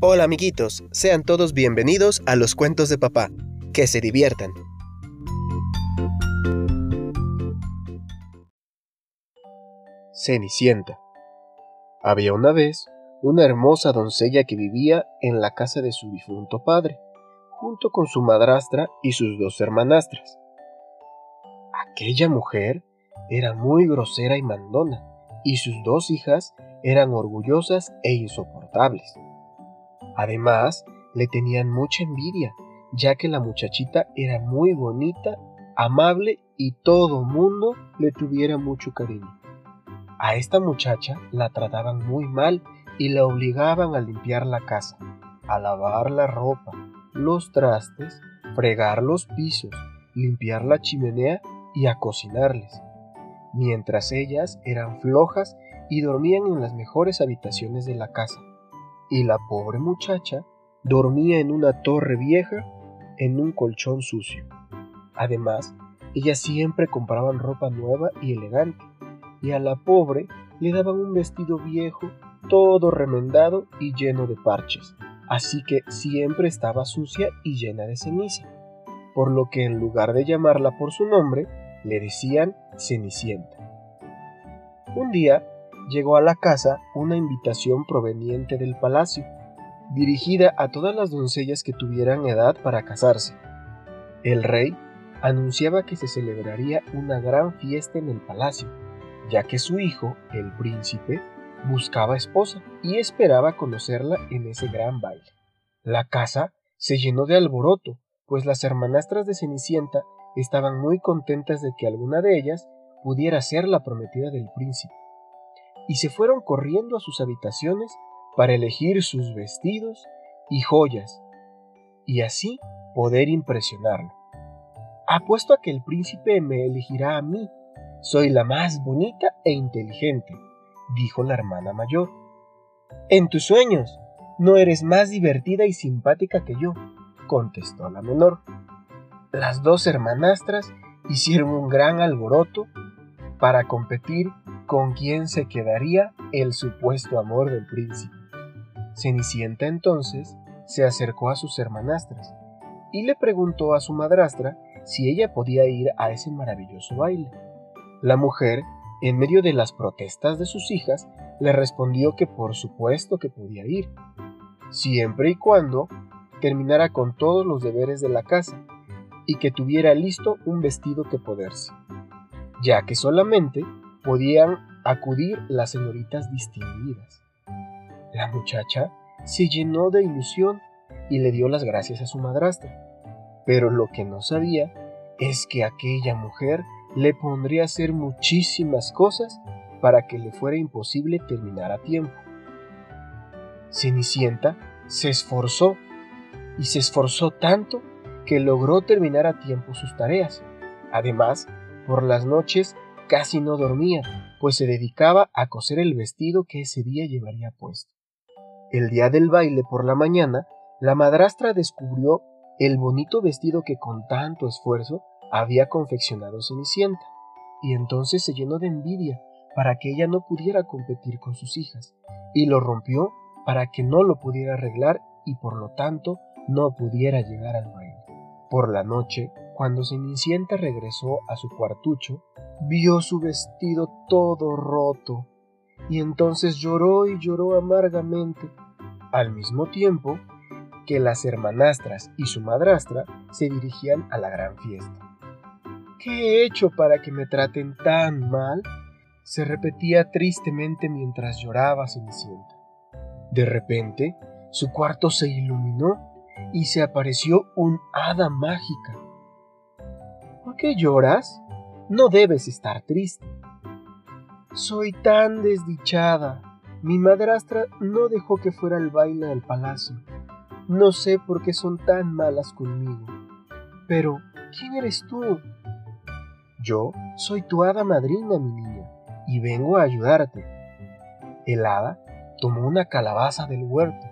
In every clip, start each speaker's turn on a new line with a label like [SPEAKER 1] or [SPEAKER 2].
[SPEAKER 1] Hola amiguitos, sean todos bienvenidos a los cuentos de papá. Que se diviertan. Cenicienta. Había una vez una hermosa doncella que vivía en la casa de su difunto padre, junto con su madrastra y sus dos hermanastras. Aquella mujer era muy grosera y mandona, y sus dos hijas eran orgullosas e insoportables. Además, le tenían mucha envidia, ya que la muchachita era muy bonita, amable y todo mundo le tuviera mucho cariño. A esta muchacha la trataban muy mal y la obligaban a limpiar la casa, a lavar la ropa, los trastes, fregar los pisos, limpiar la chimenea y a cocinarles, mientras ellas eran flojas y dormían en las mejores habitaciones de la casa. Y la pobre muchacha dormía en una torre vieja en un colchón sucio. Además, ellas siempre compraban ropa nueva y elegante, y a la pobre le daban un vestido viejo, todo remendado y lleno de parches, así que siempre estaba sucia y llena de ceniza, por lo que en lugar de llamarla por su nombre, le decían Cenicienta. Un día llegó a la casa una invitación proveniente del palacio, dirigida a todas las doncellas que tuvieran edad para casarse. El rey anunciaba que se celebraría una gran fiesta en el palacio, ya que su hijo, el príncipe, buscaba esposa y esperaba conocerla en ese gran baile. La casa se llenó de alboroto, pues las hermanastras de Cenicienta estaban muy contentas de que alguna de ellas pudiera ser la prometida del príncipe, y se fueron corriendo a sus habitaciones para elegir sus vestidos y joyas, y así poder impresionarlo. Apuesto a que el príncipe me elegirá a mí, soy la más bonita e inteligente, dijo la hermana mayor. En tus sueños, no eres más divertida y simpática que yo, contestó la menor. Las dos hermanastras hicieron un gran alboroto para competir con quién se quedaría el supuesto amor del príncipe. Cenicienta entonces se acercó a sus hermanastras y le preguntó a su madrastra si ella podía ir a ese maravilloso baile. La mujer, en medio de las protestas de sus hijas, le respondió que por supuesto que podía ir, siempre y cuando terminara con todos los deberes de la casa y que tuviera listo un vestido que poderse, ya que solamente podían acudir las señoritas distinguidas. La muchacha se llenó de ilusión y le dio las gracias a su madrastra, pero lo que no sabía es que aquella mujer le pondría a hacer muchísimas cosas para que le fuera imposible terminar a tiempo. Cenicienta se esforzó y se esforzó tanto que logró terminar a tiempo sus tareas. Además, por las noches casi no dormía, pues se dedicaba a coser el vestido que ese día llevaría puesto. El día del baile por la mañana, la madrastra descubrió el bonito vestido que con tanto esfuerzo había confeccionado Cenicienta, y entonces se llenó de envidia para que ella no pudiera competir con sus hijas, y lo rompió para que no lo pudiera arreglar y por lo tanto no pudiera llegar al baile. Por la noche, cuando Cenicienta regresó a su cuartucho, vio su vestido todo roto, y entonces lloró y lloró amargamente, al mismo tiempo que las hermanastras y su madrastra se dirigían a la gran fiesta. ¿Qué he hecho para que me traten tan mal? se repetía tristemente mientras lloraba Cenicienta. De repente, su cuarto se iluminó y se apareció un hada mágica. ¿Por qué lloras? No debes estar triste. Soy tan desdichada. Mi madrastra no dejó que fuera al baile del palacio. No sé por qué son tan malas conmigo. Pero, ¿quién eres tú? Yo soy tu hada madrina, mi niña, y vengo a ayudarte. El hada tomó una calabaza del huerto,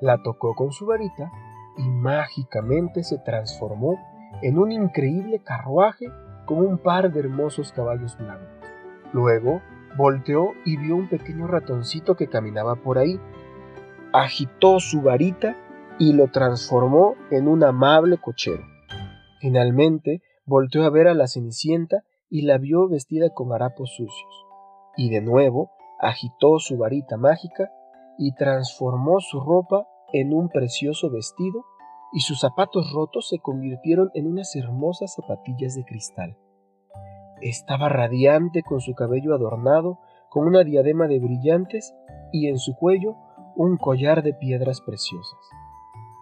[SPEAKER 1] la tocó con su varita y mágicamente se transformó en un increíble carruaje con un par de hermosos caballos blancos. Luego volteó y vio un pequeño ratoncito que caminaba por ahí. agitó su varita y lo transformó en un amable cochero. Finalmente volteó a ver a la Cenicienta y la vio vestida con harapos sucios, y de nuevo agitó su varita mágica y transformó su ropa en un precioso vestido y sus zapatos rotos se convirtieron en unas hermosas zapatillas de cristal. Estaba radiante con su cabello adornado con una diadema de brillantes y en su cuello un collar de piedras preciosas.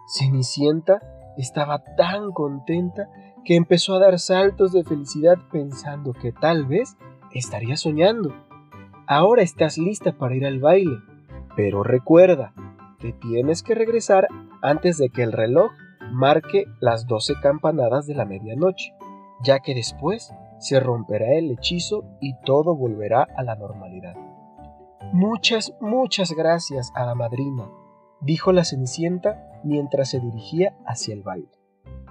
[SPEAKER 1] Cenicienta estaba tan contenta que empezó a dar saltos de felicidad pensando que tal vez estaría soñando. Ahora estás lista para ir al baile, pero recuerda, que tienes que regresar antes de que el reloj marque las doce campanadas de la medianoche, ya que después se romperá el hechizo y todo volverá a la normalidad. Muchas, muchas gracias a la madrina, dijo la Cenicienta mientras se dirigía hacia el baile.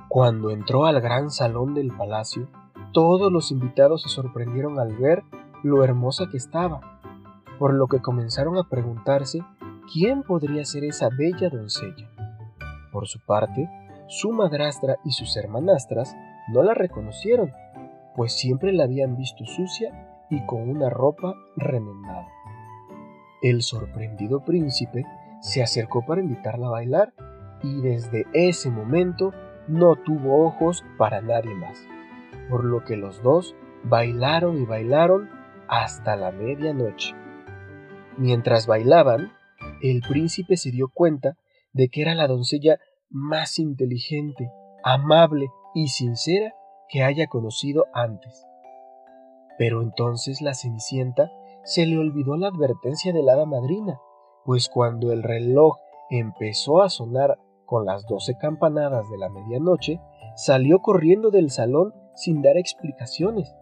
[SPEAKER 1] Cuando entró al gran salón del palacio, todos los invitados se sorprendieron al ver lo hermosa que estaba, por lo que comenzaron a preguntarse quién podría ser esa bella doncella. Por su parte, su madrastra y sus hermanastras no la reconocieron, pues siempre la habían visto sucia y con una ropa remendada. El sorprendido príncipe se acercó para invitarla a bailar y desde ese momento no tuvo ojos para nadie más, por lo que los dos bailaron y bailaron hasta la medianoche. Mientras bailaban, el príncipe se dio cuenta de que era la doncella más inteligente, amable y sincera que haya conocido antes. Pero entonces la Cenicienta se le olvidó la advertencia de la hada madrina, pues cuando el reloj empezó a sonar con las doce campanadas de la medianoche, salió corriendo del salón sin dar explicaciones,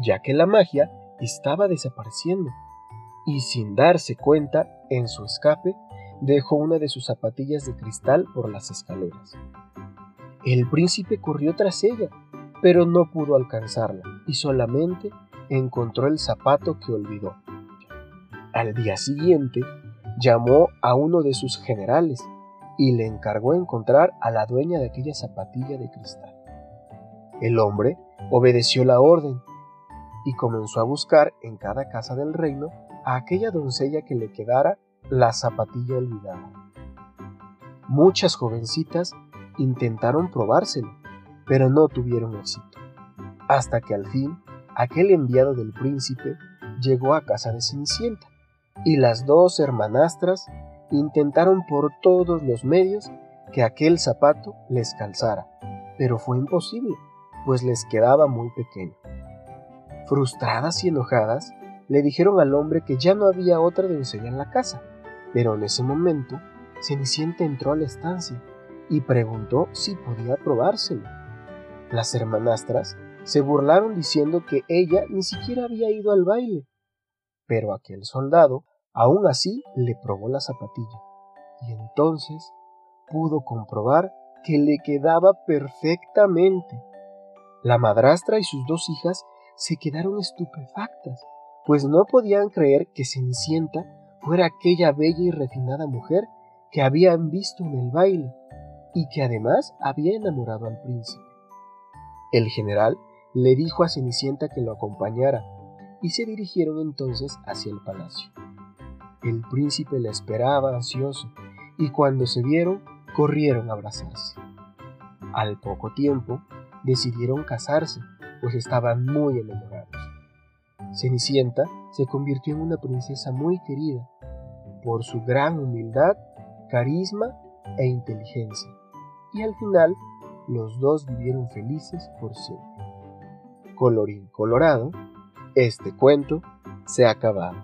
[SPEAKER 1] ya que la magia estaba desapareciendo, y sin darse cuenta, en su escape, dejó una de sus zapatillas de cristal por las escaleras. El príncipe corrió tras ella, pero no pudo alcanzarla y solamente encontró el zapato que olvidó. Al día siguiente, llamó a uno de sus generales y le encargó encontrar a la dueña de aquella zapatilla de cristal. El hombre obedeció la orden y comenzó a buscar en cada casa del reino a aquella doncella que le quedara la zapatilla olvidada. Muchas jovencitas intentaron probárselo, pero no tuvieron éxito, hasta que al fin aquel enviado del príncipe llegó a casa de Cenicienta, y las dos hermanastras intentaron por todos los medios que aquel zapato les calzara, pero fue imposible, pues les quedaba muy pequeño. Frustradas y enojadas, le dijeron al hombre que ya no había otra doncella en la casa, pero en ese momento Cenicienta entró a la estancia y preguntó si podía probárselo. Las hermanastras se burlaron diciendo que ella ni siquiera había ido al baile, pero aquel soldado aún así le probó la zapatilla y entonces pudo comprobar que le quedaba perfectamente. La madrastra y sus dos hijas se quedaron estupefactas, pues no podían creer que Cenicienta fuera aquella bella y refinada mujer que habían visto en el baile y que además había enamorado al príncipe. El general le dijo a Cenicienta que lo acompañara y se dirigieron entonces hacia el palacio. El príncipe la esperaba ansioso y cuando se vieron corrieron a abrazarse. Al poco tiempo decidieron casarse, pues estaban muy enamorados. Cenicienta se convirtió en una princesa muy querida por su gran humildad, carisma e inteligencia, y al final los dos vivieron felices por siempre. Colorín colorado, este cuento se ha acabado.